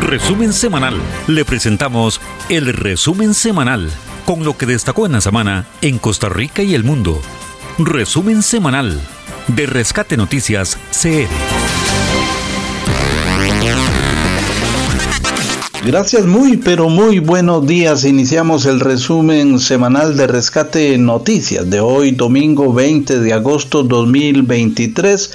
Resumen semanal. Le presentamos el resumen semanal con lo que destacó en la semana en Costa Rica y el mundo. Resumen semanal de Rescate Noticias CR. Gracias, muy pero muy buenos días. Iniciamos el resumen semanal de Rescate Noticias de hoy, domingo 20 de agosto 2023.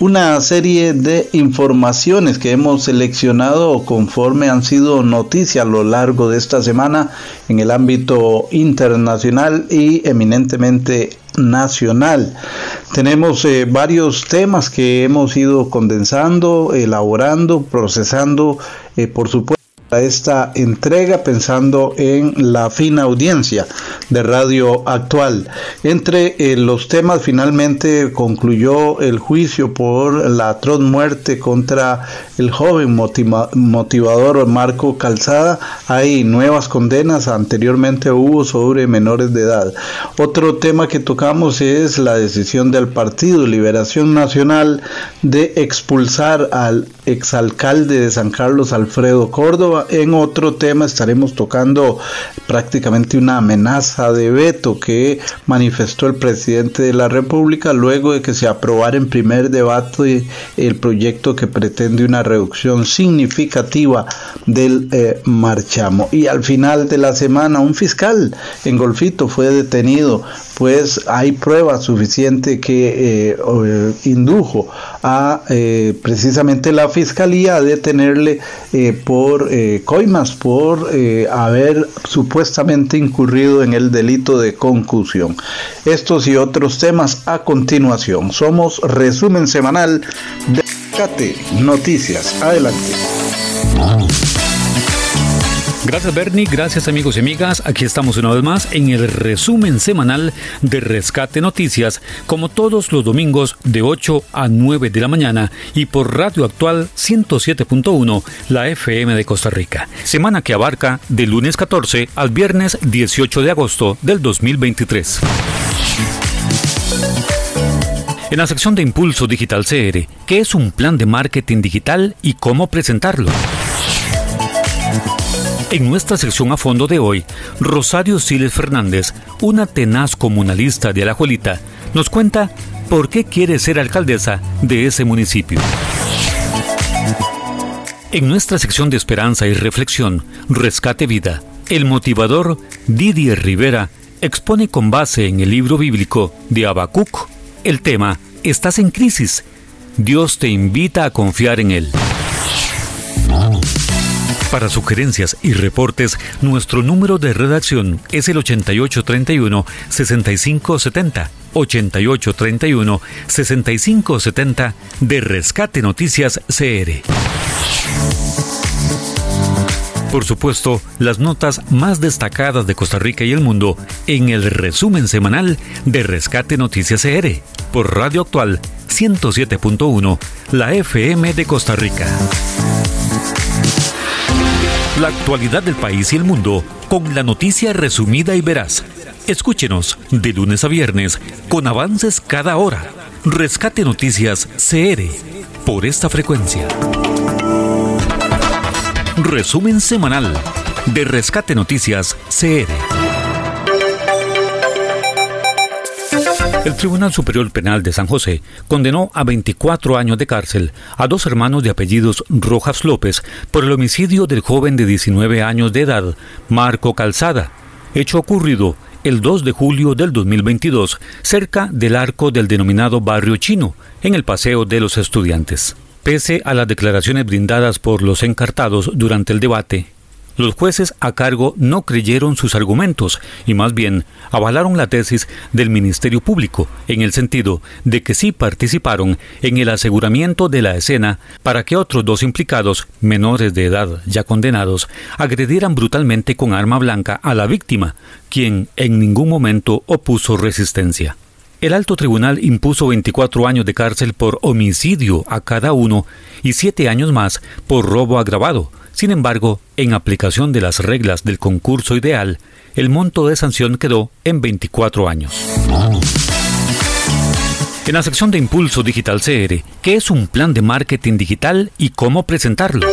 Una serie de informaciones que hemos seleccionado conforme han sido noticias a lo largo de esta semana en el ámbito internacional y eminentemente nacional. Tenemos eh, varios temas que hemos ido condensando, elaborando, procesando, eh, por supuesto esta entrega pensando en la fina audiencia de Radio Actual. Entre eh, los temas finalmente concluyó el juicio por la atroz muerte contra el joven motivador Marco Calzada. Hay nuevas condenas, anteriormente hubo sobre menores de edad. Otro tema que tocamos es la decisión del Partido Liberación Nacional de expulsar al exalcalde de San Carlos Alfredo Córdoba en otro tema estaremos tocando prácticamente una amenaza de veto que manifestó el presidente de la República luego de que se aprobara en primer debate el proyecto que pretende una reducción significativa del eh, marchamo. Y al final de la semana un fiscal en Golfito fue detenido, pues hay prueba suficiente que eh, eh, indujo a precisamente la fiscalía a detenerle por coimas por eh, haber supuestamente incurrido en el delito de concusión. Estos y otros temas a continuación. Somos resumen semanal de Cate Noticias. Adelante. Gracias Bernie, gracias amigos y amigas. Aquí estamos una vez más en el resumen semanal de Rescate Noticias, como todos los domingos de 8 a 9 de la mañana y por Radio Actual 107.1, la FM de Costa Rica. Semana que abarca de lunes 14 al viernes 18 de agosto del 2023. En la sección de Impulso Digital CR, ¿qué es un plan de marketing digital y cómo presentarlo? En nuestra sección a fondo de hoy, Rosario Siles Fernández, una tenaz comunalista de Alajuelita, nos cuenta por qué quiere ser alcaldesa de ese municipio. En nuestra sección de esperanza y reflexión, Rescate Vida, el motivador Didier Rivera expone con base en el libro bíblico de Habacuc el tema Estás en crisis. Dios te invita a confiar en Él. Para sugerencias y reportes, nuestro número de redacción es el 8831-6570. 8831-6570 de Rescate Noticias CR. Por supuesto, las notas más destacadas de Costa Rica y el mundo en el resumen semanal de Rescate Noticias CR por Radio Actual 107.1, la FM de Costa Rica. La actualidad del país y el mundo con la noticia resumida y veraz. Escúchenos de lunes a viernes con avances cada hora. Rescate Noticias CR por esta frecuencia. Resumen semanal de Rescate Noticias CR. El Tribunal Superior Penal de San José condenó a 24 años de cárcel a dos hermanos de apellidos Rojas López por el homicidio del joven de 19 años de edad, Marco Calzada, hecho ocurrido el 2 de julio del 2022 cerca del arco del denominado Barrio Chino, en el Paseo de los Estudiantes. Pese a las declaraciones brindadas por los encartados durante el debate, los jueces a cargo no creyeron sus argumentos y más bien avalaron la tesis del Ministerio Público en el sentido de que sí participaron en el aseguramiento de la escena para que otros dos implicados, menores de edad ya condenados, agredieran brutalmente con arma blanca a la víctima, quien en ningún momento opuso resistencia. El alto tribunal impuso 24 años de cárcel por homicidio a cada uno y 7 años más por robo agravado, sin embargo, en aplicación de las reglas del concurso ideal, el monto de sanción quedó en 24 años. En la sección de Impulso Digital CR, ¿qué es un plan de marketing digital y cómo presentarlo?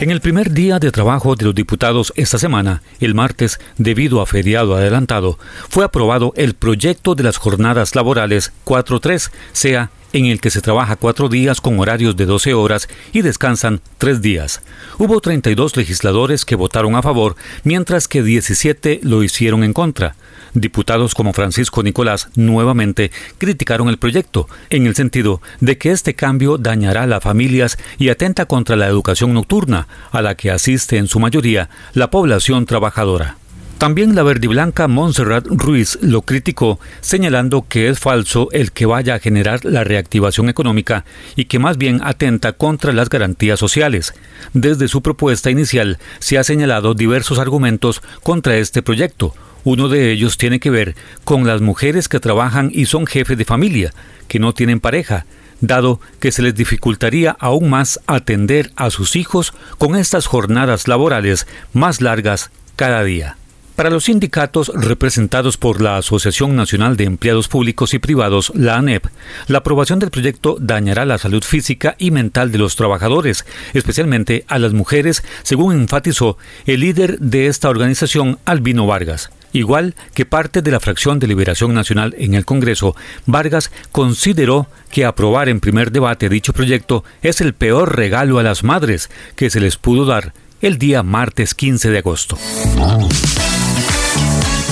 En el primer día de trabajo de los diputados esta semana, el martes, debido a feriado adelantado, fue aprobado el proyecto de las jornadas laborales 4.3, sea en el que se trabaja cuatro días con horarios de 12 horas y descansan tres días. Hubo 32 legisladores que votaron a favor, mientras que 17 lo hicieron en contra. Diputados como Francisco Nicolás nuevamente criticaron el proyecto, en el sentido de que este cambio dañará a las familias y atenta contra la educación nocturna, a la que asiste en su mayoría la población trabajadora. También la verdiblanca Montserrat Ruiz lo criticó, señalando que es falso el que vaya a generar la reactivación económica y que más bien atenta contra las garantías sociales. Desde su propuesta inicial se ha señalado diversos argumentos contra este proyecto, uno de ellos tiene que ver con las mujeres que trabajan y son jefes de familia, que no tienen pareja, dado que se les dificultaría aún más atender a sus hijos con estas jornadas laborales más largas cada día. Para los sindicatos representados por la Asociación Nacional de Empleados Públicos y Privados, la ANEP, la aprobación del proyecto dañará la salud física y mental de los trabajadores, especialmente a las mujeres, según enfatizó el líder de esta organización, Albino Vargas. Igual que parte de la fracción de Liberación Nacional en el Congreso, Vargas consideró que aprobar en primer debate dicho proyecto es el peor regalo a las madres que se les pudo dar el día martes 15 de agosto.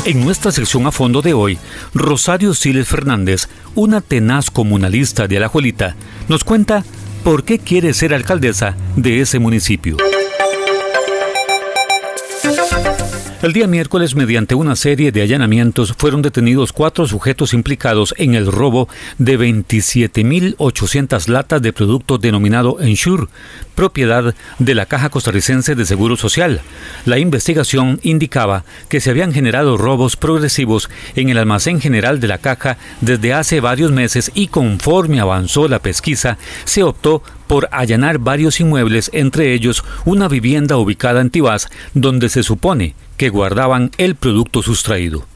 En nuestra sección a fondo de hoy, Rosario Siles Fernández, una tenaz comunalista de Alajuelita, nos cuenta por qué quiere ser alcaldesa de ese municipio. El día miércoles, mediante una serie de allanamientos, fueron detenidos cuatro sujetos implicados en el robo de 27.800 latas de producto denominado Ensure, propiedad de la Caja Costarricense de Seguro Social. La investigación indicaba que se habían generado robos progresivos en el almacén general de la Caja desde hace varios meses y conforme avanzó la pesquisa, se optó por allanar varios inmuebles, entre ellos una vivienda ubicada en Tibás, donde se supone que guardaban el producto sustraído.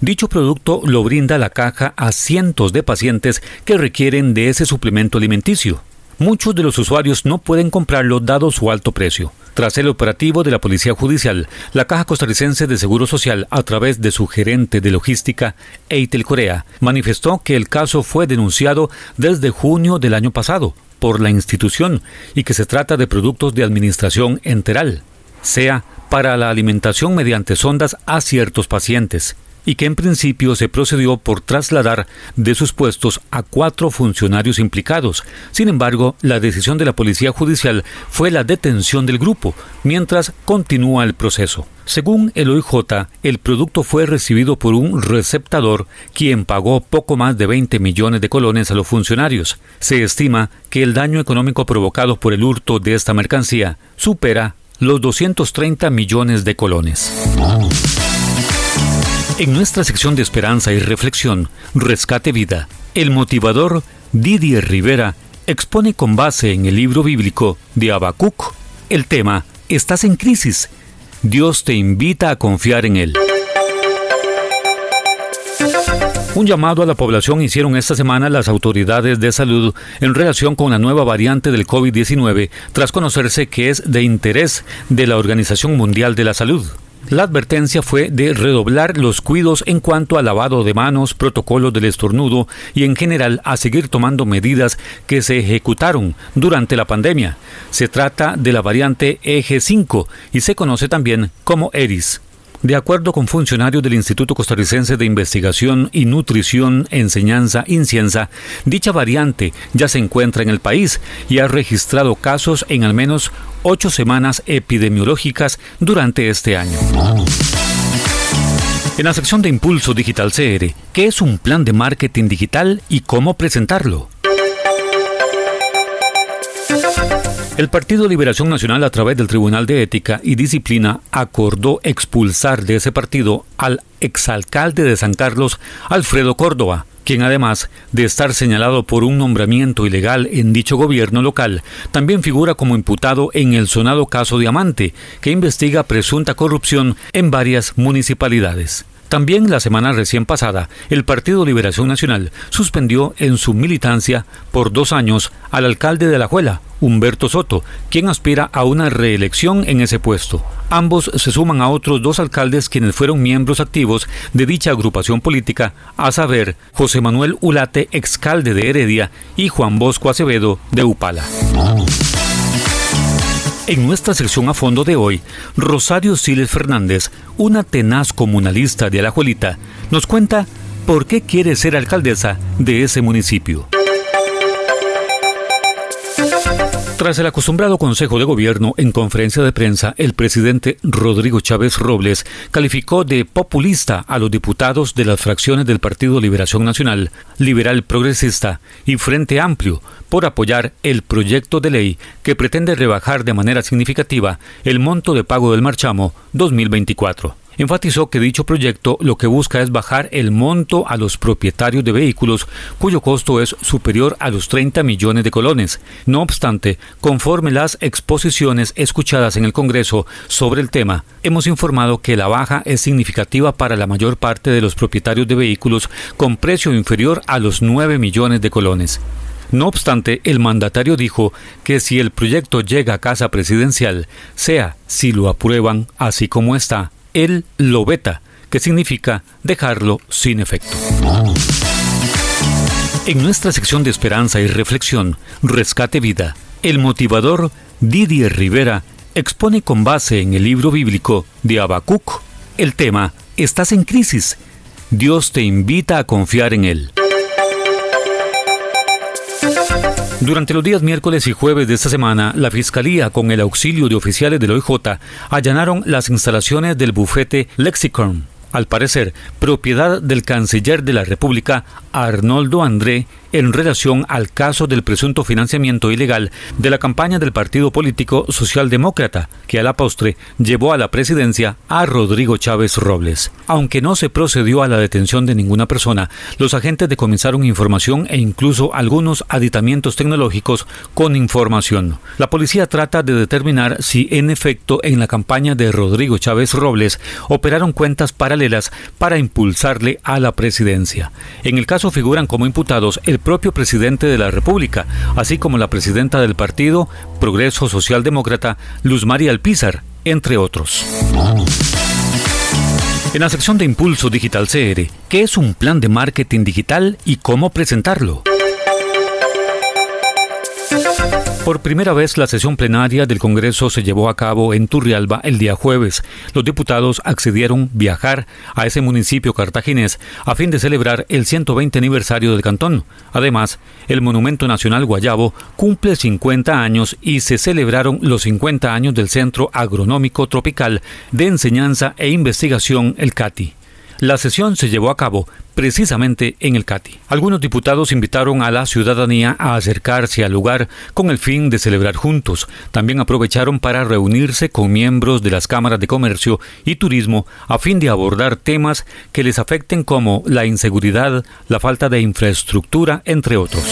Dicho producto lo brinda la caja a cientos de pacientes que requieren de ese suplemento alimenticio. Muchos de los usuarios no pueden comprarlo dado su alto precio. Tras el operativo de la Policía Judicial, la Caja Costarricense de Seguro Social, a través de su gerente de logística, Eitel Corea, manifestó que el caso fue denunciado desde junio del año pasado por la institución y que se trata de productos de administración enteral, sea para la alimentación mediante sondas a ciertos pacientes y que en principio se procedió por trasladar de sus puestos a cuatro funcionarios implicados. Sin embargo, la decisión de la Policía Judicial fue la detención del grupo, mientras continúa el proceso. Según el OIJ, el producto fue recibido por un receptador quien pagó poco más de 20 millones de colones a los funcionarios. Se estima que el daño económico provocado por el hurto de esta mercancía supera los 230 millones de colones. En nuestra sección de esperanza y reflexión, Rescate Vida, el motivador Didier Rivera expone con base en el libro bíblico de Habacuc el tema Estás en crisis. Dios te invita a confiar en Él. Un llamado a la población hicieron esta semana las autoridades de salud en relación con la nueva variante del COVID-19 tras conocerse que es de interés de la Organización Mundial de la Salud. La advertencia fue de redoblar los cuidados en cuanto al lavado de manos, protocolos del estornudo y en general a seguir tomando medidas que se ejecutaron durante la pandemia. Se trata de la variante Eje 5 y se conoce también como ERIS. De acuerdo con funcionarios del Instituto Costarricense de Investigación y Nutrición, Enseñanza, Incienza, dicha variante ya se encuentra en el país y ha registrado casos en al menos ocho semanas epidemiológicas durante este año. En la sección de Impulso Digital CR, ¿qué es un plan de marketing digital y cómo presentarlo? El Partido Liberación Nacional a través del Tribunal de Ética y Disciplina acordó expulsar de ese partido al exalcalde de San Carlos, Alfredo Córdoba, quien además de estar señalado por un nombramiento ilegal en dicho gobierno local, también figura como imputado en el sonado caso Diamante, que investiga presunta corrupción en varias municipalidades. También la semana recién pasada, el Partido Liberación Nacional suspendió en su militancia por dos años al alcalde de La Juela, Humberto Soto, quien aspira a una reelección en ese puesto. Ambos se suman a otros dos alcaldes quienes fueron miembros activos de dicha agrupación política, a saber, José Manuel Ulate, excalde de Heredia, y Juan Bosco Acevedo, de Upala. En nuestra sección a fondo de hoy, Rosario Siles Fernández, una tenaz comunalista de Alajuelita, nos cuenta por qué quiere ser alcaldesa de ese municipio. Tras el acostumbrado Consejo de Gobierno en conferencia de prensa, el presidente Rodrigo Chávez Robles calificó de populista a los diputados de las fracciones del Partido Liberación Nacional, Liberal Progresista y Frente Amplio por apoyar el proyecto de ley que pretende rebajar de manera significativa el monto de pago del marchamo 2024 enfatizó que dicho proyecto lo que busca es bajar el monto a los propietarios de vehículos cuyo costo es superior a los 30 millones de colones. No obstante, conforme las exposiciones escuchadas en el Congreso sobre el tema, hemos informado que la baja es significativa para la mayor parte de los propietarios de vehículos con precio inferior a los 9 millones de colones. No obstante, el mandatario dijo que si el proyecto llega a casa presidencial, sea si lo aprueban así como está, él lo veta, que significa dejarlo sin efecto. En nuestra sección de esperanza y reflexión, Rescate Vida, el motivador Didier Rivera expone con base en el libro bíblico de Habacuc el tema Estás en crisis. Dios te invita a confiar en Él. Durante los días miércoles y jueves de esta semana, la Fiscalía, con el auxilio de oficiales del OIJ, allanaron las instalaciones del bufete Lexicon, al parecer propiedad del canciller de la República, Arnoldo André, en relación al caso del presunto financiamiento ilegal de la campaña del partido político socialdemócrata, que a la postre llevó a la presidencia a Rodrigo Chávez Robles. Aunque no se procedió a la detención de ninguna persona, los agentes decomisaron información e incluso algunos aditamientos tecnológicos con información. La policía trata de determinar si en efecto en la campaña de Rodrigo Chávez Robles operaron cuentas paralelas para impulsarle a la presidencia. En el caso figuran como imputados el propio presidente de la República, así como la presidenta del partido Progreso Socialdemócrata, Luz María Alpizar, entre otros. En la sección de Impulso Digital CR, ¿qué es un plan de marketing digital y cómo presentarlo? Por primera vez, la sesión plenaria del Congreso se llevó a cabo en Turrialba el día jueves. Los diputados accedieron viajar a ese municipio cartaginés a fin de celebrar el 120 aniversario del cantón. Además, el Monumento Nacional Guayabo cumple 50 años y se celebraron los 50 años del Centro Agronómico Tropical de Enseñanza e Investigación, el CATI. La sesión se llevó a cabo precisamente en el CATI. Algunos diputados invitaron a la ciudadanía a acercarse al lugar con el fin de celebrar juntos. También aprovecharon para reunirse con miembros de las cámaras de comercio y turismo a fin de abordar temas que les afecten como la inseguridad, la falta de infraestructura, entre otros.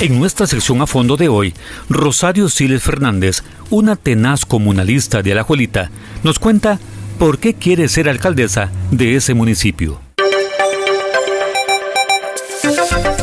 En nuestra sección a fondo de hoy, Rosario Siles Fernández, una tenaz comunalista de Alajuelita, nos cuenta por qué quiere ser alcaldesa de ese municipio.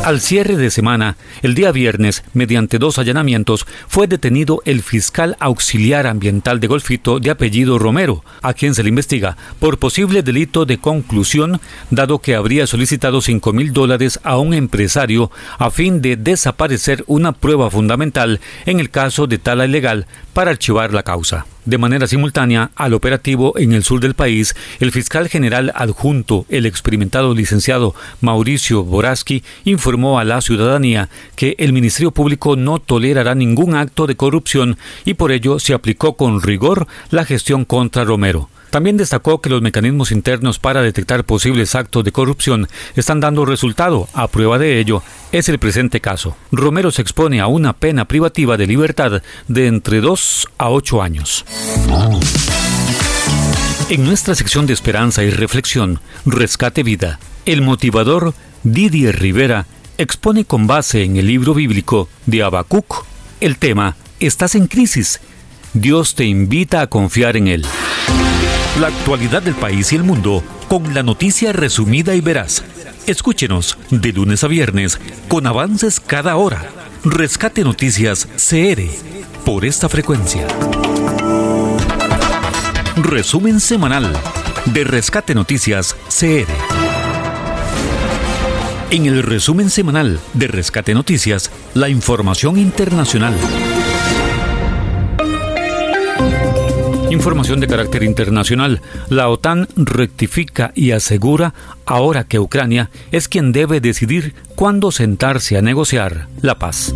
Al cierre de semana, el día viernes, mediante dos allanamientos, fue detenido el fiscal auxiliar ambiental de Golfito de apellido Romero, a quien se le investiga por posible delito de conclusión, dado que habría solicitado 5 mil dólares a un empresario a fin de desaparecer una prueba fundamental en el caso de tala ilegal para archivar la causa. De manera simultánea al operativo en el sur del país, el fiscal general adjunto, el experimentado licenciado Mauricio Boraski, informó a la ciudadanía que el Ministerio Público no tolerará ningún acto de corrupción y por ello se aplicó con rigor la gestión contra Romero. También destacó que los mecanismos internos para detectar posibles actos de corrupción están dando resultado. A prueba de ello es el presente caso. Romero se expone a una pena privativa de libertad de entre 2 a 8 años. En nuestra sección de esperanza y reflexión, Rescate Vida, el motivador Didier Rivera expone con base en el libro bíblico de Habacuc el tema Estás en crisis. Dios te invita a confiar en Él. La actualidad del país y el mundo con la noticia resumida y veraz. Escúchenos de lunes a viernes con avances cada hora. Rescate Noticias CR por esta frecuencia. Resumen semanal de Rescate Noticias CR. En el resumen semanal de Rescate Noticias, la información internacional. Información de carácter internacional. La OTAN rectifica y asegura ahora que Ucrania es quien debe decidir cuándo sentarse a negociar la paz.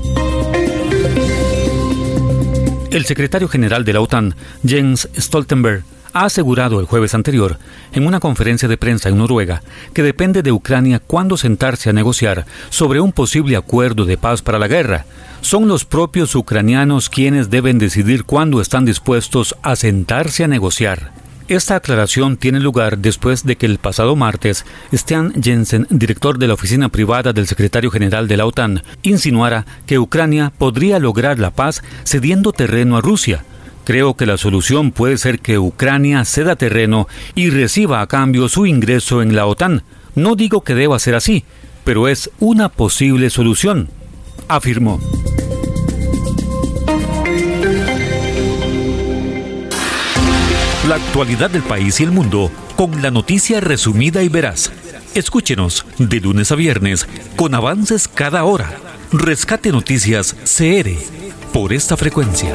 El secretario general de la OTAN, Jens Stoltenberg, ha asegurado el jueves anterior, en una conferencia de prensa en Noruega, que depende de Ucrania cuándo sentarse a negociar sobre un posible acuerdo de paz para la guerra. Son los propios ucranianos quienes deben decidir cuándo están dispuestos a sentarse a negociar. Esta aclaración tiene lugar después de que el pasado martes Stian Jensen, director de la oficina privada del secretario general de la OTAN, insinuara que Ucrania podría lograr la paz cediendo terreno a Rusia, Creo que la solución puede ser que Ucrania ceda terreno y reciba a cambio su ingreso en la OTAN. No digo que deba ser así, pero es una posible solución, afirmó. La actualidad del país y el mundo con la noticia resumida y veraz. Escúchenos de lunes a viernes con avances cada hora. Rescate Noticias CR por esta frecuencia.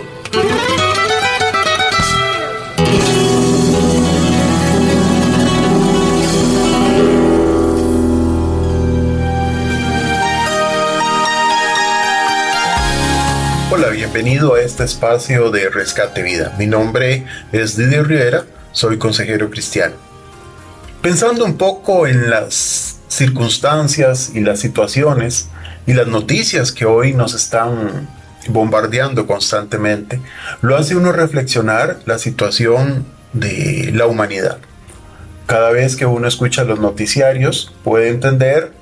Bienvenido a este espacio de Rescate Vida. Mi nombre es Didier Rivera, soy consejero cristiano. Pensando un poco en las circunstancias y las situaciones y las noticias que hoy nos están bombardeando constantemente, lo hace uno reflexionar la situación de la humanidad. Cada vez que uno escucha los noticiarios puede entender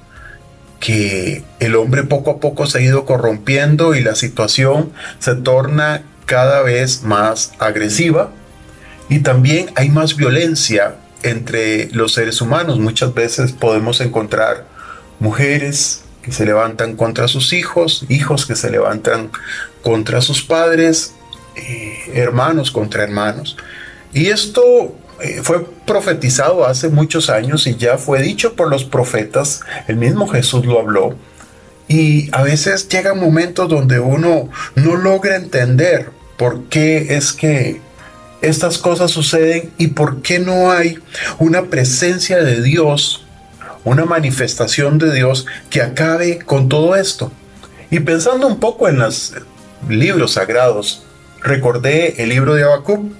que el hombre poco a poco se ha ido corrompiendo y la situación se torna cada vez más agresiva y también hay más violencia entre los seres humanos. Muchas veces podemos encontrar mujeres que se levantan contra sus hijos, hijos que se levantan contra sus padres, eh, hermanos contra hermanos. Y esto eh, fue profetizado hace muchos años y ya fue dicho por los profetas, el mismo Jesús lo habló. Y a veces llegan momentos donde uno no logra entender por qué es que estas cosas suceden y por qué no hay una presencia de Dios, una manifestación de Dios que acabe con todo esto. Y pensando un poco en los libros sagrados, recordé el libro de Habacuc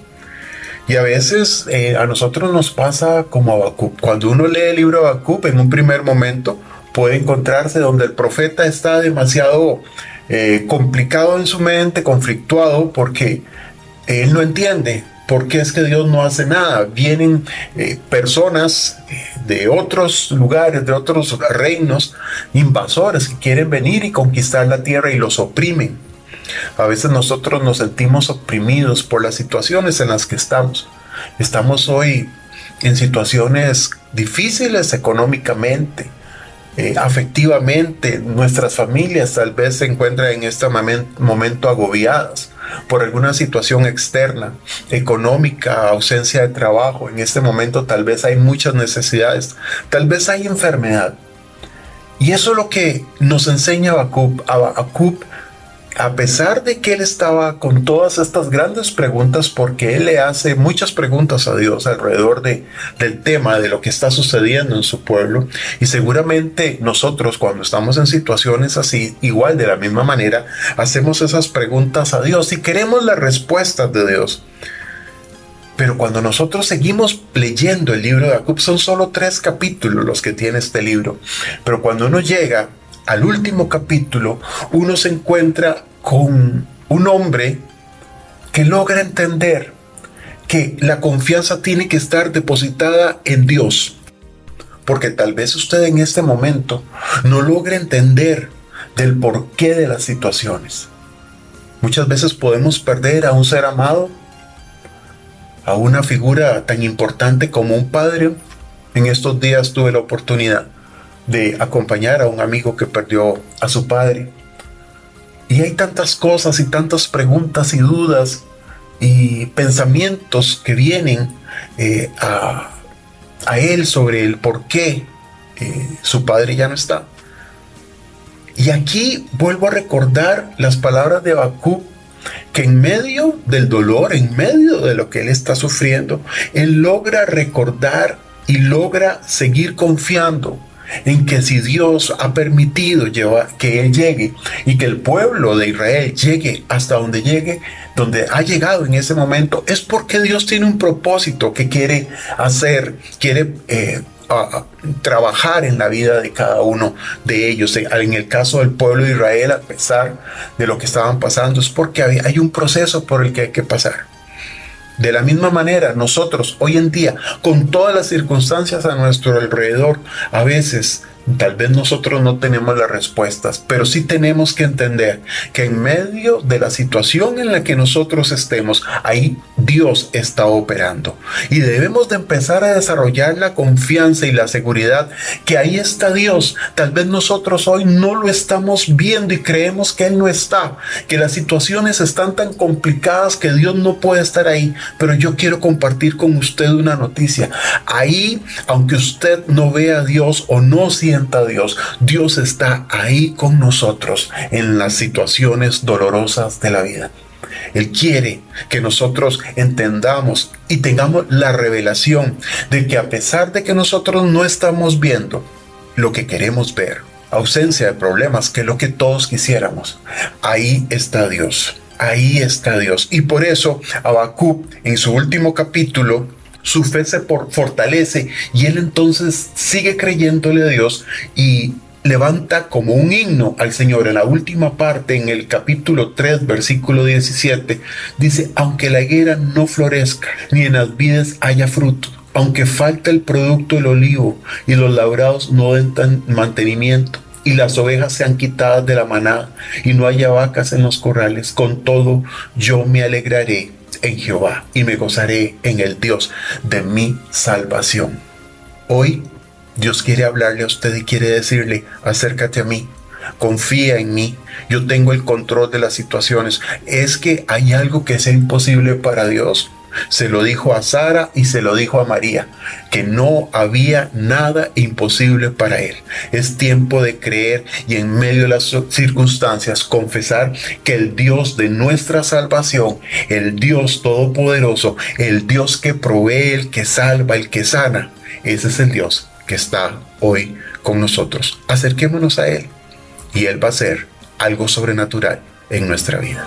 y a veces eh, a nosotros nos pasa como Habacuc. Cuando uno lee el libro de Habacuc, en un primer momento puede encontrarse donde el profeta está demasiado eh, complicado en su mente, conflictuado, porque él no entiende por qué es que Dios no hace nada. Vienen eh, personas de otros lugares, de otros reinos, invasores que quieren venir y conquistar la tierra y los oprimen. A veces nosotros nos sentimos oprimidos por las situaciones en las que estamos. Estamos hoy en situaciones difíciles económicamente, eh, afectivamente. Nuestras familias tal vez se encuentran en este momento agobiadas por alguna situación externa, económica, ausencia de trabajo. En este momento tal vez hay muchas necesidades, tal vez hay enfermedad. Y eso es lo que nos enseña Habacuc a pesar de que él estaba con todas estas grandes preguntas, porque él le hace muchas preguntas a Dios alrededor de, del tema, de lo que está sucediendo en su pueblo, y seguramente nosotros cuando estamos en situaciones así, igual de la misma manera, hacemos esas preguntas a Dios y queremos las respuestas de Dios. Pero cuando nosotros seguimos leyendo el libro de Jacob, son solo tres capítulos los que tiene este libro. Pero cuando uno llega al último capítulo, uno se encuentra con un hombre que logra entender que la confianza tiene que estar depositada en Dios. Porque tal vez usted en este momento no logre entender del porqué de las situaciones. Muchas veces podemos perder a un ser amado, a una figura tan importante como un padre. En estos días tuve la oportunidad de acompañar a un amigo que perdió a su padre. Y hay tantas cosas y tantas preguntas y dudas y pensamientos que vienen eh, a, él sobre el por qué eh, su padre ya no está. Y aquí vuelvo a recordar las palabras de Bakú, que en medio del dolor, en medio de lo que él está sufriendo, él logra recordar y logra seguir confiando en que si Dios ha permitido que Él llegue y que el pueblo de Israel llegue hasta donde llegue, donde ha llegado en ese momento, es porque Dios tiene un propósito que quiere hacer, quiere eh, trabajar en la vida de cada uno de ellos. En el caso del pueblo de Israel, a pesar de lo que estaban pasando, es porque hay un proceso por el que hay que pasar. De la misma manera, nosotros hoy en día, con todas las circunstancias a nuestro alrededor, a veces Tal vez nosotros no tenemos las respuestas, pero sí tenemos que entender que en medio de la situación en la que nosotros estemos, ahí Dios está operando. Y debemos de empezar a desarrollar la confianza y la seguridad que ahí está Dios. Tal vez nosotros hoy no lo estamos viendo y creemos que Él no está, que las situaciones están tan complicadas que Dios no puede estar ahí. Pero yo quiero compartir con usted una noticia. Ahí, aunque usted no vea a Dios o no sienta Dios, Dios está ahí con nosotros en las situaciones dolorosas de la vida. Él quiere que nosotros entendamos y tengamos la revelación de que a pesar de que nosotros no estamos viendo lo que queremos ver, ausencia de problemas, que es lo que todos quisiéramos, ahí está Dios. Ahí está Dios. Y por eso Habacuc en su último capítulo su fe se fortalece y él entonces sigue creyéndole a Dios y levanta como un himno al Señor. En la última parte, en el capítulo 3, versículo 17, dice, aunque la higuera no florezca, ni en las vides haya fruto, aunque falta el producto del olivo y los labrados no den mantenimiento, y las ovejas sean quitadas de la manada y no haya vacas en los corrales, con todo yo me alegraré en Jehová y me gozaré en el Dios de mi salvación. Hoy Dios quiere hablarle a usted y quiere decirle, acércate a mí, confía en mí, yo tengo el control de las situaciones. Es que hay algo que es imposible para Dios. Se lo dijo a Sara y se lo dijo a María, que no había nada imposible para él. Es tiempo de creer y en medio de las circunstancias confesar que el Dios de nuestra salvación, el Dios todopoderoso, el Dios que provee, el que salva, el que sana, ese es el Dios que está hoy con nosotros. Acerquémonos a Él y Él va a hacer algo sobrenatural en nuestra vida.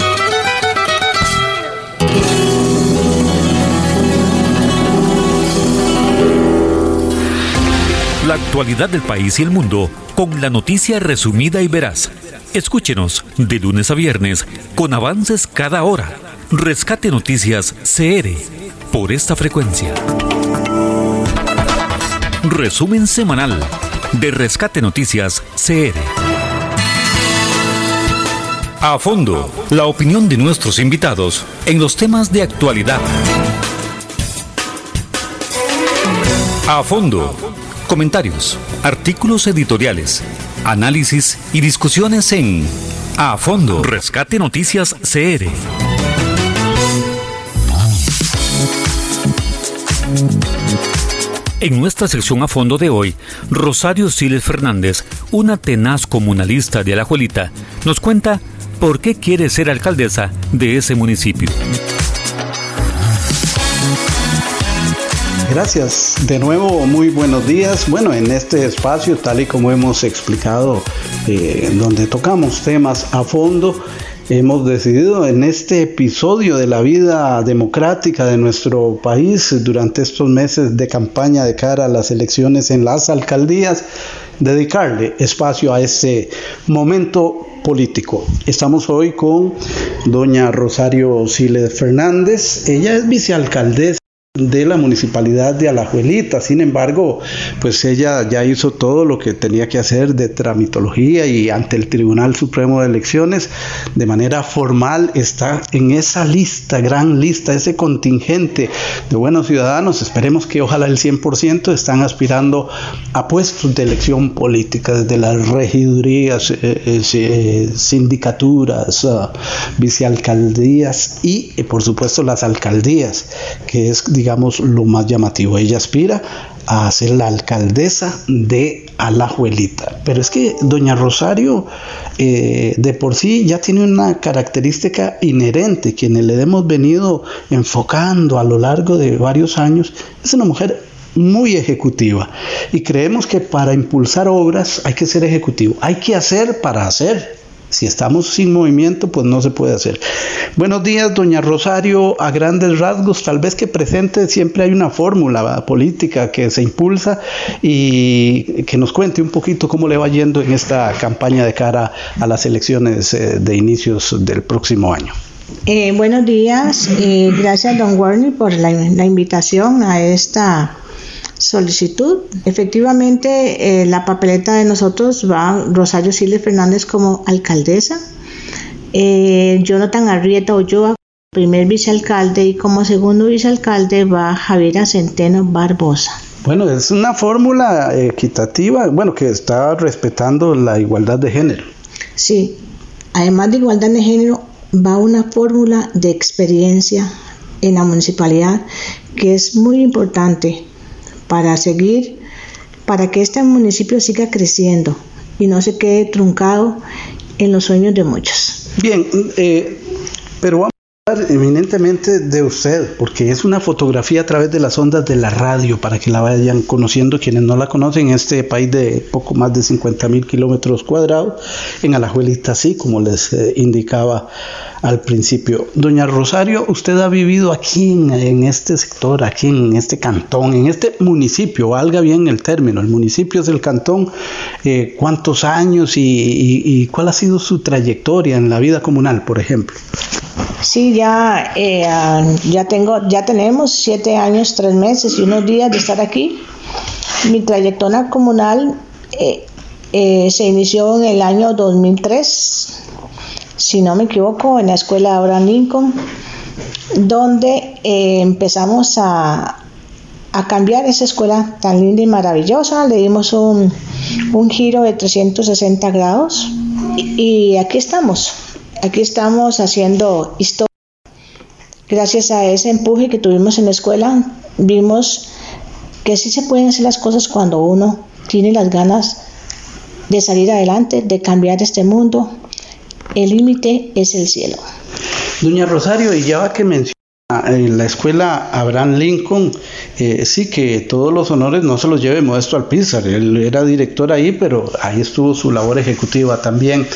La actualidad del país y el mundo con la noticia resumida y veraz. Escúchenos de lunes a viernes con avances cada hora. Rescate Noticias CR por esta frecuencia. Resumen semanal de Rescate Noticias CR. A fondo, la opinión de nuestros invitados en los temas de actualidad. A fondo comentarios, artículos editoriales, análisis y discusiones en A Fondo. Rescate Noticias CR. En nuestra sección a fondo de hoy, Rosario Siles Fernández, una tenaz comunalista de Alajuelita, nos cuenta por qué quiere ser alcaldesa de ese municipio. Gracias. De nuevo, muy buenos días. Bueno, en este espacio, tal y como hemos explicado, eh, donde tocamos temas a fondo, hemos decidido en este episodio de la vida democrática de nuestro país durante estos meses de campaña de cara a las elecciones en las alcaldías, dedicarle espacio a este momento político. Estamos hoy con doña Rosario Siles Fernández. Ella es vicealcaldesa de la municipalidad de Alajuelita. Sin embargo, pues ella ya hizo todo lo que tenía que hacer de tramitología y ante el Tribunal Supremo de Elecciones, de manera formal, está en esa lista, gran lista, ese contingente de buenos ciudadanos. Esperemos que ojalá el 100% están aspirando a puestos de elección política, desde las regidurías, eh, eh, eh, sindicaturas, ah, vicealcaldías y, por supuesto, las alcaldías, que es digamos, lo más llamativo. Ella aspira a ser la alcaldesa de Alajuelita. Pero es que doña Rosario eh, de por sí ya tiene una característica inherente, quienes le hemos venido enfocando a lo largo de varios años, es una mujer muy ejecutiva y creemos que para impulsar obras hay que ser ejecutivo, hay que hacer para hacer. Si estamos sin movimiento, pues no se puede hacer. Buenos días, doña Rosario. A grandes rasgos, tal vez que presente siempre hay una fórmula política que se impulsa y que nos cuente un poquito cómo le va yendo en esta campaña de cara a las elecciones eh, de inicios del próximo año. Eh, buenos días, eh, gracias don Warner por la invitación a esta solicitud. Efectivamente, eh, la papeleta de nosotros va Rosario Siles Fernández como alcaldesa, eh, Jonathan Arrieta Ochoa, primer vicealcalde, y como segundo vicealcalde va Javiera Centeno Barbosa. Bueno, es una fórmula equitativa, bueno, que está respetando la igualdad de género. Sí, además de igualdad de género, va una fórmula de experiencia en la municipalidad que es muy importante para seguir, para que este municipio siga creciendo y no se quede truncado en los sueños de muchos. Bien, eh, pero vamos eminentemente de usted, porque es una fotografía a través de las ondas de la radio, para que la vayan conociendo quienes no la conocen, en este país de poco más de 50 mil kilómetros cuadrados, en Alajuelita, sí, como les eh, indicaba al principio. Doña Rosario, usted ha vivido aquí en, este sector, aquí en este cantón, en este municipio, valga bien el término, el municipio es el cantón, eh, ¿cuántos años y, cuál ha sido su trayectoria en la vida comunal, por ejemplo? Sí, ya, eh, ya, tengo, ya tenemos siete años, tres meses y unos días de estar aquí. Mi trayectoria comunal eh, se inició en el año 2003 si no me equivoco, en la escuela Abraham Lincoln, donde eh, empezamos a, cambiar esa escuela tan linda y maravillosa. Le dimos un, giro de 360 grados y, aquí estamos. Aquí estamos haciendo historia. Gracias a ese empuje que tuvimos en la escuela, vimos que sí se pueden hacer las cosas cuando uno tiene las ganas de salir adelante, de cambiar este mundo, el límite es el cielo. Doña Rosario, y ya va que menciona en la escuela Abraham Lincoln, eh, sí que todos los honores no se los lleve Modesto Alpizar, él era director ahí, pero ahí estuvo su labor ejecutiva también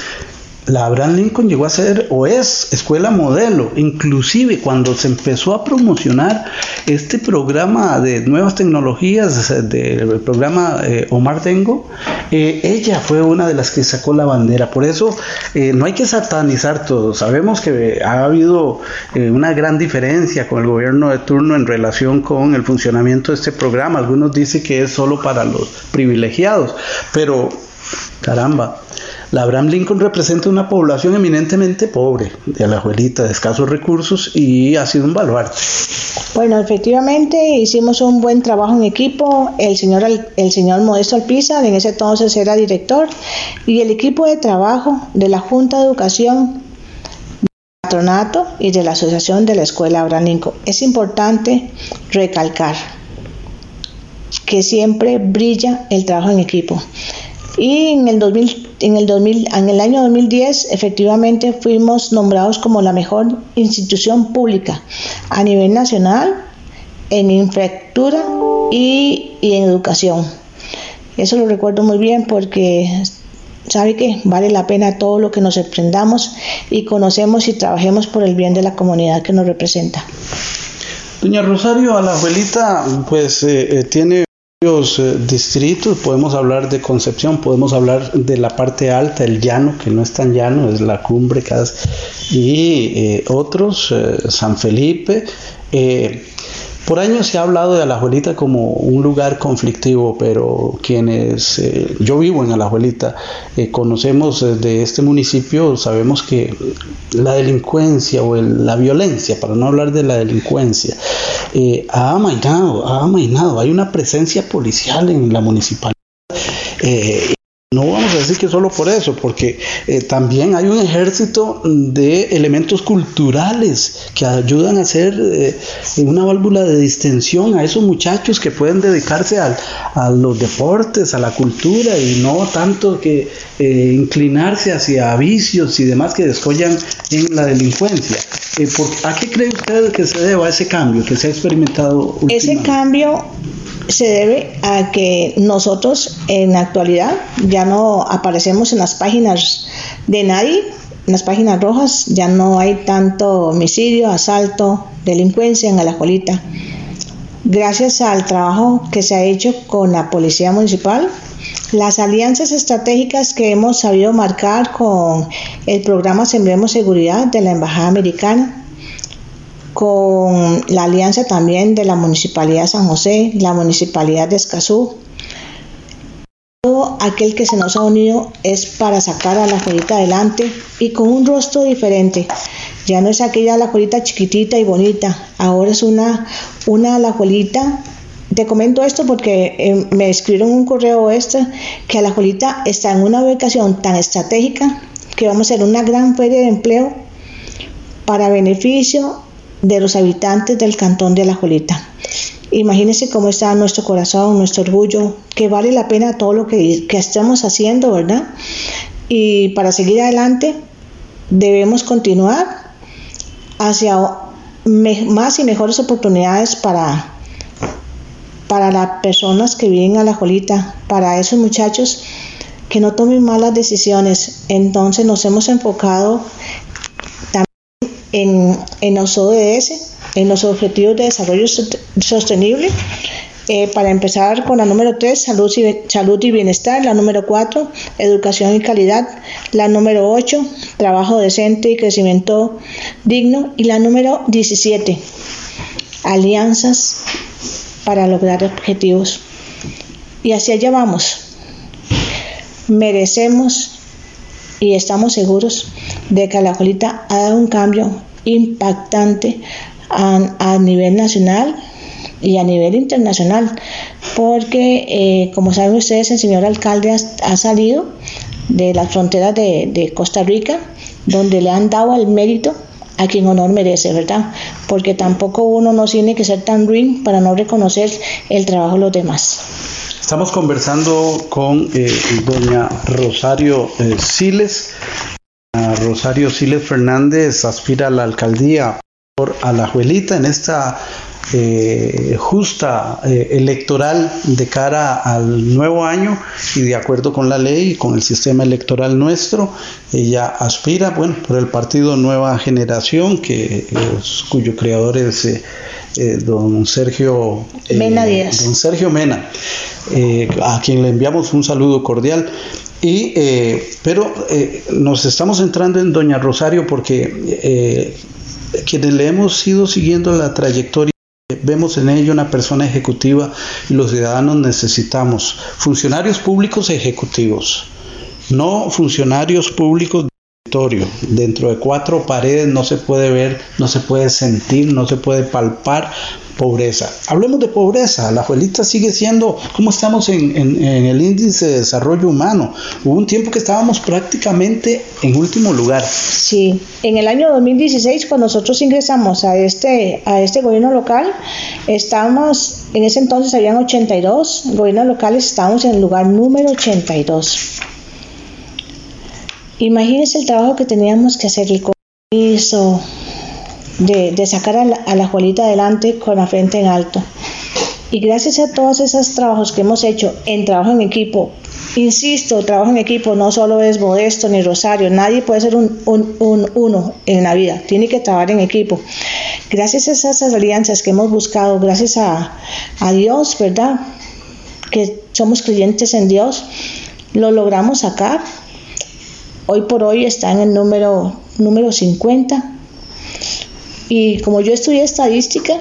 la Abraham Lincoln llegó a ser o es escuela modelo, inclusive cuando se empezó a promocionar este programa de nuevas tecnologías del programa eh, Omar Tengo, eh, ella fue una de las que sacó la bandera. Por eso eh, no hay que satanizar todo. Sabemos que ha habido una gran diferencia con el gobierno de turno en relación con el funcionamiento de este programa. Algunos dicen que es solo para los privilegiados, pero caramba, la Abraham Lincoln representa una población eminentemente pobre, de Alajuelita, de escasos recursos y ha sido un baluarte. Bueno, efectivamente hicimos un buen trabajo en equipo. El señor, el señor Modesto Alpizar en ese entonces era director y el equipo de trabajo de la Junta de Educación patronato y de la Asociación de la Escuela Abraham Lincoln. Es importante recalcar que siempre brilla el trabajo en equipo. Y en el, 2000, en, el 2000, en el año 2010 efectivamente fuimos nombrados como la mejor institución pública a nivel nacional en infraestructura y, y en educación. Eso lo recuerdo muy bien porque sabe que vale la pena todo lo que nos emprendamos y conocemos y trabajemos por el bien de la comunidad que nos representa. Doña Rosario, a la abuelita pues eh, eh, tiene eh, distritos, podemos hablar de Concepción, podemos hablar de la parte alta, el llano, que no es tan llano, es la cumbre, y otros, San Felipe. Por años se ha hablado de Alajuelita como un lugar conflictivo, pero quienes, eh, yo vivo en Alajuelita, eh, conocemos de este municipio, sabemos que la delincuencia o la violencia, para no hablar de la delincuencia, eh, ha amainado, ha amainado, hay una presencia policial en la municipalidad. No vamos a decir que solo por eso, porque eh, también hay un ejército de elementos culturales que ayudan a hacer eh, una válvula de distensión a esos muchachos que pueden dedicarse a los deportes, a la cultura y no tanto que eh, inclinarse hacia vicios y demás que descollan en la delincuencia. ¿A qué cree usted que se deba ese cambio que se ha experimentado? Ese cambio se debe a que nosotros en la actualidad ya no aparecemos en las páginas de nadie, en las páginas rojas, ya no hay tanto homicidio, asalto, delincuencia en Alajuelita. Gracias al trabajo que se ha hecho con la Policía Municipal, las alianzas estratégicas que hemos sabido marcar con el programa Sembremos Seguridad de la Embajada Americana, con la alianza también de la Municipalidad de San José, la Municipalidad de Escazú. Todo aquel que se nos ha unido es para sacar a la juelita adelante y con un rostro diferente. Ya no es aquella la juelita chiquitita y bonita, ahora es una, una la juelita te comento esto porque eh, me escribieron un correo este que la Juelita está en una ubicación tan estratégica que vamos a hacer una gran feria de empleo para beneficio de los habitantes del cantón de La Jolita. Imagínense cómo está nuestro corazón, nuestro orgullo, que vale la pena todo lo que, estamos haciendo, ¿verdad? Y para seguir adelante debemos continuar hacia más y mejores oportunidades para, para las personas que viven a La Jolita, para esos muchachos que no tomen malas decisiones. Entonces nos hemos enfocado en, en los ODS, en los Objetivos de Desarrollo Sostenible. Eh, para empezar con la número 3, salud y, salud y bienestar, la número 4, educación y calidad, la número 8, trabajo decente y crecimiento digno, y la número 17, alianzas para lograr objetivos. Y así allá vamos. Merecemos y estamos seguros de que la colita ha dado un cambio impactante a, nivel nacional y a nivel internacional, porque eh, como saben ustedes, el señor alcalde ha, salido de las fronteras de, Costa Rica, donde le han dado el mérito a quien honor merece, ¿verdad? Porque tampoco uno no tiene que ser tan ruin para no reconocer el trabajo de los demás. Estamos conversando con eh, doña Rosario eh, Siles. Rosario Siles Fernández aspira a la alcaldía por Alajuelita en esta eh, justa electoral de cara al nuevo año y de acuerdo con la ley y con el sistema electoral nuestro, ella aspira, bueno, por el partido Nueva Generación, que cuyo creador es don Sergio Mena Díaz. Don Sergio Mena. Eh, a quien le enviamos un saludo cordial. Y, eh, pero eh, nos estamos entrando en Doña Rosario porque quienes le hemos ido siguiendo la trayectoria, vemos en ella una persona ejecutiva y los ciudadanos necesitamos funcionarios públicos ejecutivos, no funcionarios públicos Dentro de cuatro paredes no se puede ver, no se puede sentir, no se puede palpar pobreza. Hablemos de pobreza. La abuelita sigue siendo, ¿cómo estamos en, el índice de desarrollo humano? Hubo un tiempo que estábamos prácticamente en último lugar. Sí, en el año 2016, cuando nosotros ingresamos a este, a este gobierno local, estábamos, en ese entonces habían 82 gobiernos locales, estábamos en el lugar número 82. Imagínense el trabajo que teníamos que hacer, el compromiso de, sacar a la, a adelante con la frente en alto. Y gracias a todos esos trabajos que hemos hecho en trabajo en equipo, insisto, trabajo en equipo no solo es modesto ni rosario, nadie puede ser un, uno en la vida, tiene que trabajar en equipo. Gracias a esas alianzas que hemos buscado, gracias a, a Dios, ¿verdad? Que somos creyentes en Dios, lo logramos sacar Hoy por hoy está en el número, número 50. Y como yo estudié estadística,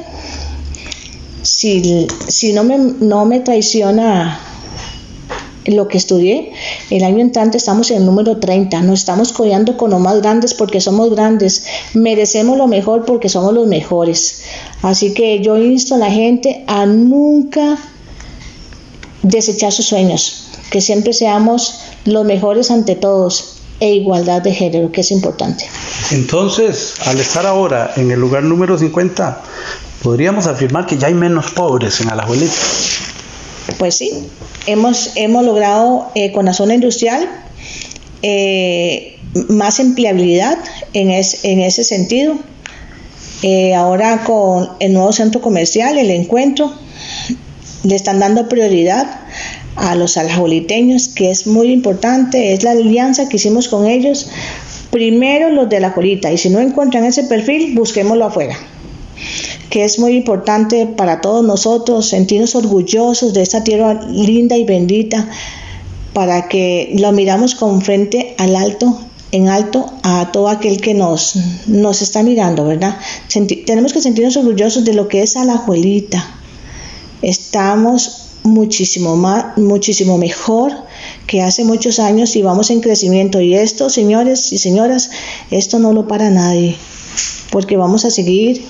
si, no, me, no me traiciona lo que estudié, el año entrante estamos en el número 30, nos estamos codeando con los más grandes porque somos grandes, merecemos lo mejor porque somos los mejores. Así que yo insto a la gente a nunca desechar sus sueños, que siempre seamos los mejores ante todos e igualdad de género, que es importante. Entonces, al estar ahora en el lugar número 50, podríamos afirmar que ya hay menos pobres en Alajuelita. Pues sí, hemos, hemos logrado eh, con la zona industrial eh, más empleabilidad en, en ese sentido. Eh, ahora con el nuevo centro comercial, el encuentro, le están dando prioridad a los alajoliteños, que es muy importante, es la alianza que hicimos con ellos. Primero los de la colita, y si no encuentran ese perfil, busquémoslo afuera que es muy importante para todos nosotros sentirnos orgullosos de esta tierra linda y bendita, para que lo miramos con frente al alto, en alto a todo aquel que nos, nos está mirando, ¿verdad? tenemos que sentirnos orgullosos de lo que es Alajuelita. Estamos muchísimo más, muchísimo mejor que hace muchos años y vamos en crecimiento. Y esto, señores y señoras, esto no lo para nadie, porque vamos a seguir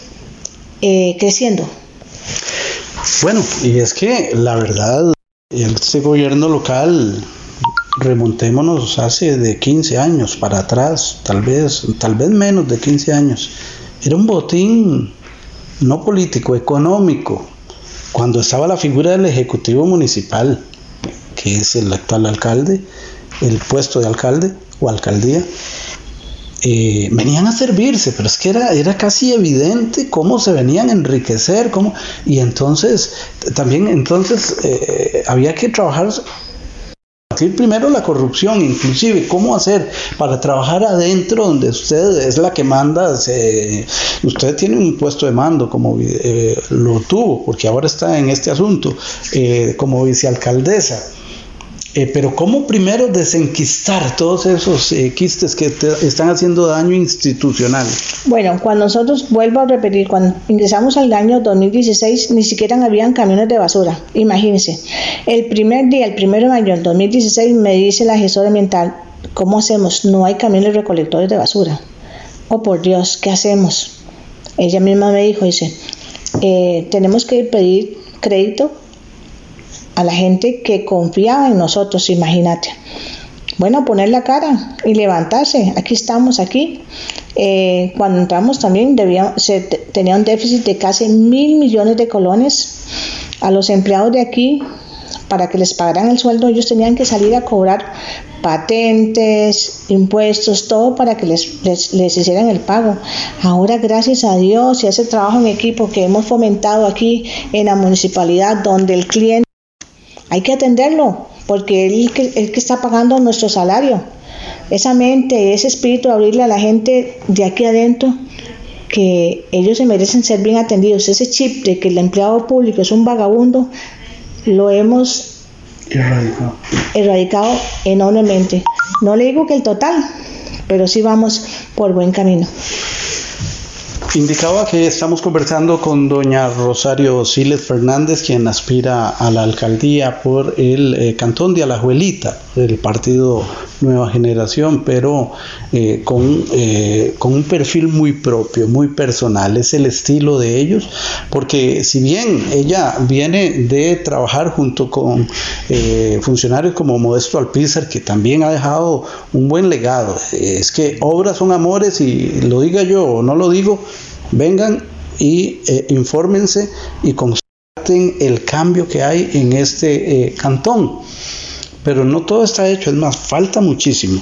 eh, creciendo. Bueno, y es que la verdad, este gobierno local, remontémonos hace de 15 años para atrás, tal vez, tal vez menos de 15 años, era un botín no político, económico, cuando estaba la figura del Ejecutivo Municipal, que es el actual alcalde, el puesto de alcalde o alcaldía, eh, venían a servirse, pero es que era, era casi evidente cómo se venían a enriquecer, cómo, y entonces también entonces eh, había que trabajar primero la corrupción, inclusive cómo hacer para trabajar adentro donde usted es la que manda, usted tiene un puesto de mando como eh, lo tuvo, porque ahora está en este asunto, eh, como vicealcaldesa. Eh, pero ¿cómo primero desenquistar todos esos eh, quistes que están haciendo daño institucional? Bueno, cuando nosotros, vuelvo a repetir, cuando ingresamos al año 2016, ni siquiera habían camiones de basura. Imagínense, el primer día, el primero de mayo del 2016, me dice la gestora ambiental, ¿cómo hacemos? No hay camiones recolectores de basura. Oh, por Dios, ¿qué hacemos? Ella misma me dijo, dice, eh, tenemos que pedir crédito a la gente que confiaba en nosotros, imagínate. Bueno, poner la cara y levantarse. Aquí estamos, aquí. Eh, cuando entramos también debía, se tenía un déficit de casi mil millones de colones. A los empleados de aquí, para que les pagaran el sueldo, ellos tenían que salir a cobrar patentes, impuestos, todo para que les, les, hicieran el pago. Ahora, gracias a Dios y a ese trabajo en equipo que hemos fomentado aquí en la municipalidad, donde el cliente hay que atenderlo, porque él el que está pagando nuestro salario. Esa mente, ese espíritu, abrirle a la gente de aquí adentro, que ellos se merecen ser bien atendidos. Ese chip de que el empleado público es un vagabundo, lo hemos erradicado, erradicado enormemente. No le digo que el total, pero sí vamos por buen camino. Indicaba que estamos conversando con doña Rosario Siles Fernández, quien aspira a la alcaldía por el eh, cantón de Alajuelita, del partido Nueva Generación, pero eh, con, eh, con, un perfil muy propio, muy personal. Es el estilo de ellos, porque si bien ella viene de trabajar junto con funcionarios como Modesto Alpizar, que también ha dejado un buen legado, es que obras son amores y lo diga yo o no lo digo, vengan y eh, infórmense y constaten el cambio que hay en este eh, cantón. Pero no todo está hecho, es más, falta muchísimo.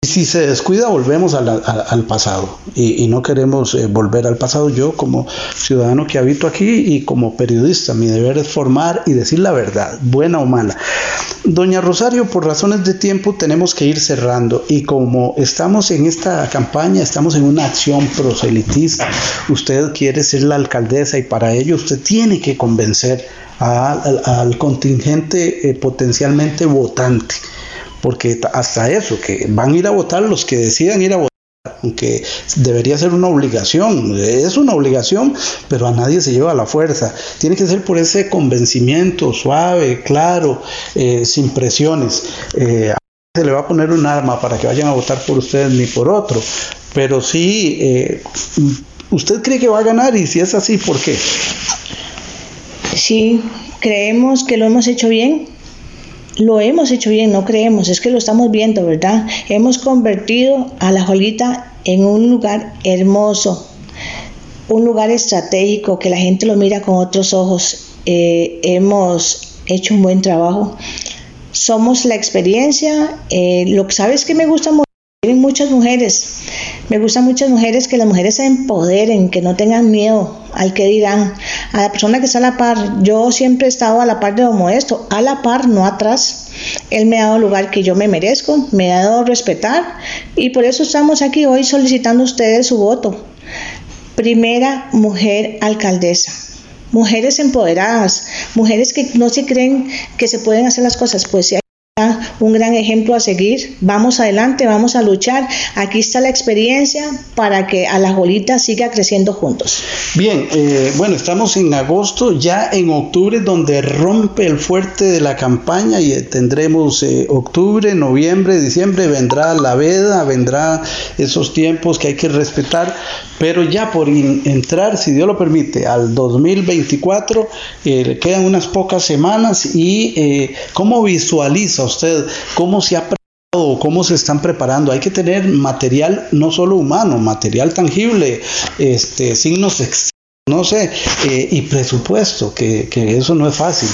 Y si se descuida, volvemos al pasado. Y, no queremos eh, volver al pasado. Yo, como ciudadano que habito aquí y como periodista, mi deber es formar y decir la verdad, buena o mala. Doña Rosario, por razones de tiempo tenemos que ir cerrando. Y como estamos en esta campaña, estamos en una acción proselitista, usted quiere ser la alcaldesa y para ello usted tiene que convencer al, contingente eh, potencialmente votante porque hasta eso, que van a ir a votar los que decidan ir a votar, aunque debería ser una obligación, es una obligación, pero a nadie se lleva la fuerza. Tiene que ser por ese convencimiento suave, claro, eh, sin presiones. Eh, se le va a poner un arma para que vayan a votar por ustedes ni por otro, pero sí, eh, ¿usted cree que va a ganar? Y si es así, ¿por qué? Sí, creemos que lo hemos hecho bien lo hemos hecho bien, no creemos, es que lo estamos viendo, ¿verdad? Hemos convertido a la Jolita en un lugar hermoso, un lugar estratégico que la gente lo mira con otros ojos. Eh, hemos hecho un buen trabajo. Somos la experiencia. Eh, lo que sabes que me gusta mucho muchas mujeres. Me gustan muchas mujeres que las mujeres se empoderen, que no tengan miedo al que dirán, a la persona que está a la par. Yo siempre he estado a la par de Don Modesto, a la par, no atrás. Él me ha dado lugar que yo me merezco, me ha dado respetar y por eso estamos aquí hoy solicitando a ustedes su voto. Primera mujer alcaldesa mujeres empoderadas, mujeres que no se creen que se pueden hacer las cosas, pues si un gran ejemplo a seguir. Vamos adelante, vamos a luchar. Aquí está la experiencia para que a la Jolita siga creciendo juntos. Bien, eh, bueno, estamos en agosto, ya en octubre, donde rompe el fuerte de la campaña y tendremos eh, octubre, noviembre, diciembre, vendrá la veda, vendrá esos tiempos que hay que respetar, pero ya por entrar, si Dios lo permite, al 2024, eh, le quedan unas pocas semanas y cómo visualiza usted cómo se ha preparado, cómo se están preparando. Hay que tener material no solo humano, material tangible, este, signos externos no sé, eh, y presupuesto, que, eso no es fácil.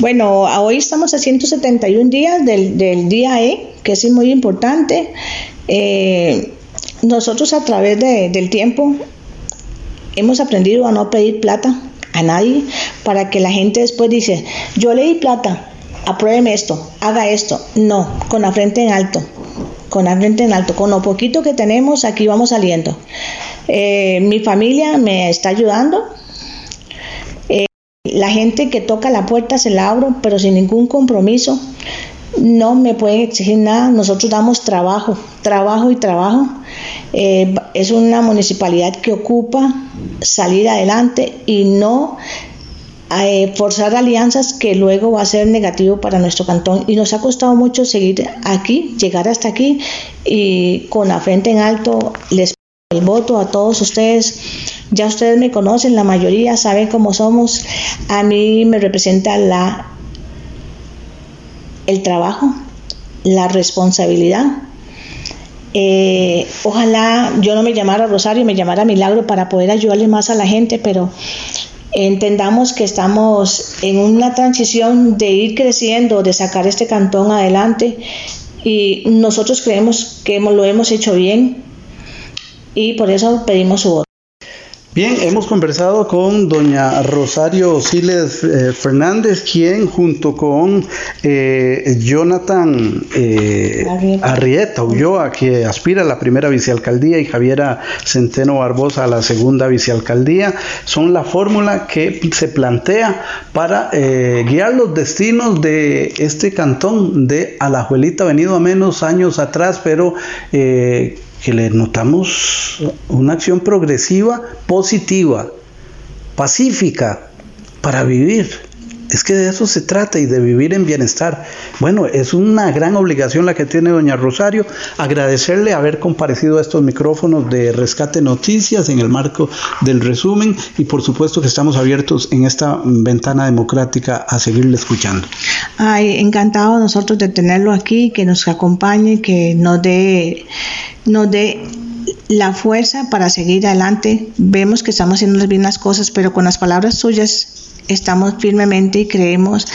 Bueno, hoy estamos a 171 días del, día E, que es muy importante. Eh, nosotros a través del tiempo hemos aprendido a no pedir plata a nadie para que la gente después dice, yo le di plata, apruébeme esto, haga esto. No, con la frente en alto, con la frente en alto, con lo poquito que tenemos, aquí vamos saliendo. Eh, mi familia me está ayudando. Eh, la gente que toca la puerta se la abro, pero sin ningún compromiso. No me pueden exigir nada. Nosotros damos trabajo, trabajo y trabajo. Eh, es una municipalidad que ocupa salir adelante y no eh, forzar alianzas que luego va a ser negativo para nuestro cantón y nos ha costado mucho seguir aquí, llegar hasta aquí y con la frente en alto les el voto a todos ustedes. Ya ustedes me conocen, la mayoría saben cómo somos. A mí me representa la el trabajo, la responsabilidad. Eh, ojalá yo no me llamara Rosario, me llamara Milagro para poder ayudarle más a la gente, pero entendamos que estamos en una transición de ir creciendo, de sacar este cantón adelante y nosotros creemos que lo hemos hecho bien y por eso pedimos su voto. Bien, hemos conversado con doña Rosario Siles eh, Fernández, quien junto con eh, Jonathan eh, Arrieta. Ulloa, que aspira a la primera vicealcaldía, y Javiera Centeno Barbosa a la segunda vicealcaldía, son la fórmula que se plantea para guiar los destinos de este cantón de Alajuelita, venido a menos años atrás, pero que le notamos una acción progresiva, positiva, pacífica para vivir. Es que de eso se trata y de vivir en bienestar. Bueno, es una gran obligación la que tiene doña Rosario. Agradecerle haber comparecido a estos micrófonos de Rescate Noticias en el marco del resumen y por supuesto que estamos abiertos en esta ventana democrática a seguirle escuchando. Ay, encantado nosotros de tenerlo aquí, que nos acompañe, que nos dé, nos dé la fuerza para seguir adelante. Vemos que estamos haciendo bien las cosas, pero con las palabras suyas estamos firmemente y creemos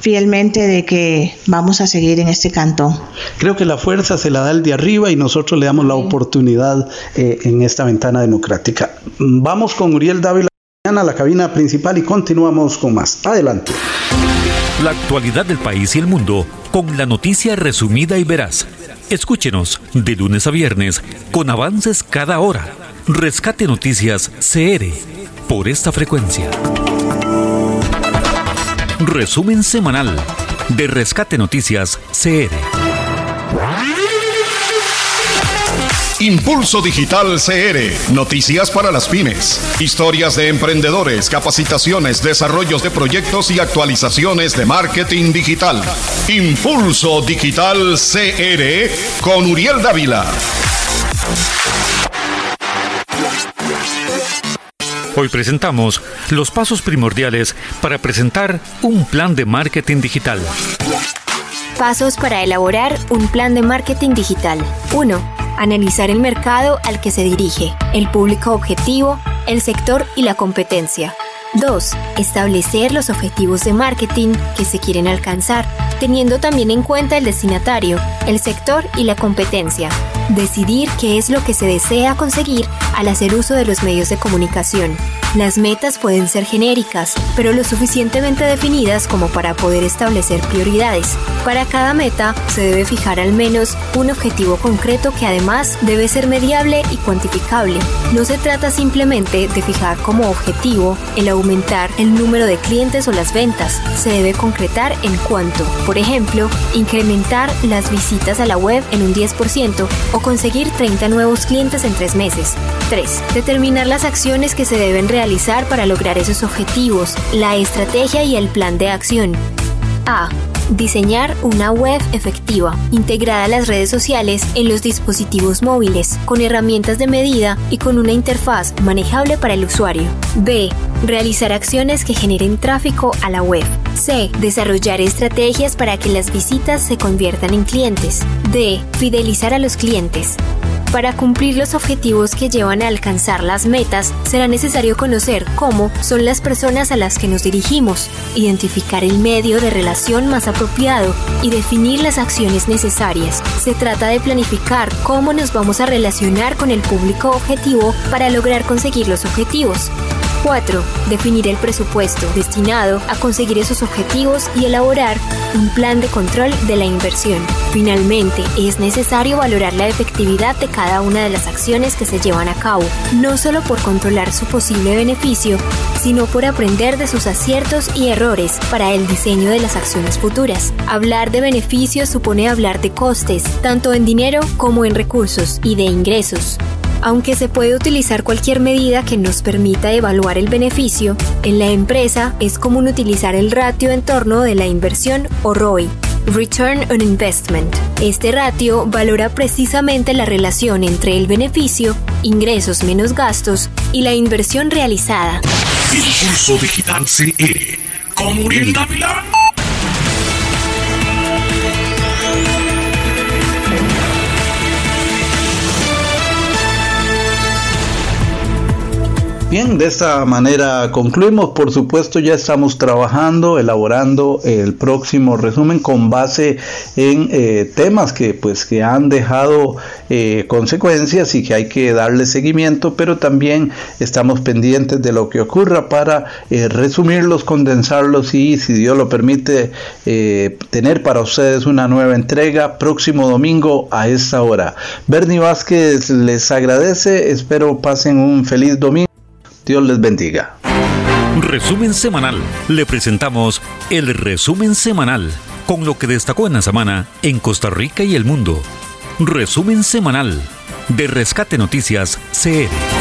fielmente de que vamos a seguir en este cantón. Creo que la fuerza se la da el de arriba y nosotros le damos la oportunidad eh, en esta ventana democrática. Vamos con Uriel Dávila a la cabina principal y continuamos con más. Adelante. La actualidad del país y el mundo con la noticia resumida y veraz. Escúchenos de lunes a viernes con avances cada hora. Rescate Noticias CR por esta frecuencia. Resumen semanal de Rescate Noticias CR. Impulso Digital CR. Noticias para las pymes. Historias de emprendedores, capacitaciones, desarrollos de proyectos y actualizaciones de marketing digital. Impulso Digital CR con Uriel Dávila. Hoy presentamos los pasos primordiales para presentar un plan de marketing digital. Pasos para elaborar un plan de marketing digital. 1. Analizar el mercado al que se dirige, el público objetivo, el sector y la competencia. 2. Establecer los objetivos de marketing que se quieren alcanzar, teniendo también en cuenta el destinatario, el sector y la competencia. Decidir qué es lo que se desea conseguir al hacer uso de los medios de comunicación. Las metas pueden ser genéricas, pero lo suficientemente definidas como para poder establecer prioridades. Para cada meta se debe fijar al menos un objetivo concreto que además debe ser mediable y cuantificable. No se trata simplemente de fijar como objetivo el aumentar el número de clientes o las ventas, se debe concretar en cuanto, por ejemplo, incrementar las visitas a la web en un 10% o conseguir 30 nuevos clientes en tres meses. 3. Determinar las acciones que se deben realizar para lograr esos objetivos, la estrategia y el plan de acción. A. Diseñar una web efectiva, integrada a las redes sociales en los dispositivos móviles, con herramientas de medida y con una interfaz manejable para el usuario. B. Realizar acciones que generen tráfico a la web. C. Desarrollar estrategias para que las visitas se conviertan en clientes. D. Fidelizar a los clientes. Para cumplir los objetivos que llevan a alcanzar las metas, será necesario conocer cómo son las personas a las que nos dirigimos, identificar el medio de relación más apropiado y definir las acciones necesarias. Se trata de planificar cómo nos vamos a relacionar con el público objetivo para lograr conseguir los objetivos. 4. Definir el presupuesto destinado a conseguir esos objetivos y elaborar un plan de control de la inversión. Finalmente, es necesario valorar la efectividad de cada una de las acciones que se llevan a cabo, no solo por controlar su posible beneficio, sino por aprender de sus aciertos y errores para el diseño de las acciones futuras. Hablar de beneficios supone hablar de costes, tanto en dinero como en recursos, y de ingresos. Aunque se puede utilizar cualquier medida que nos permita evaluar el beneficio, en la empresa es común utilizar el ratio en torno de la inversión o ROI. Return on Investment. Este ratio valora precisamente la relación entre el beneficio, ingresos menos gastos, y la inversión realizada. Digital. Bien, de esta manera concluimos. Por supuesto, ya estamos trabajando, elaborando el próximo resumen con base en eh, temas que, pues, que han dejado eh, consecuencias y que hay que darle seguimiento, pero también estamos pendientes de lo que ocurra para eh, resumirlos, condensarlos y, si Dios lo permite, tener para ustedes una nueva entrega próximo domingo a esta hora. Bernie Vázquez les agradece, espero pasen un feliz domingo. Dios les bendiga. Resumen semanal. Le presentamos el resumen semanal con lo que destacó en la semana en Costa Rica y el mundo. Resumen semanal de Rescate Noticias CR.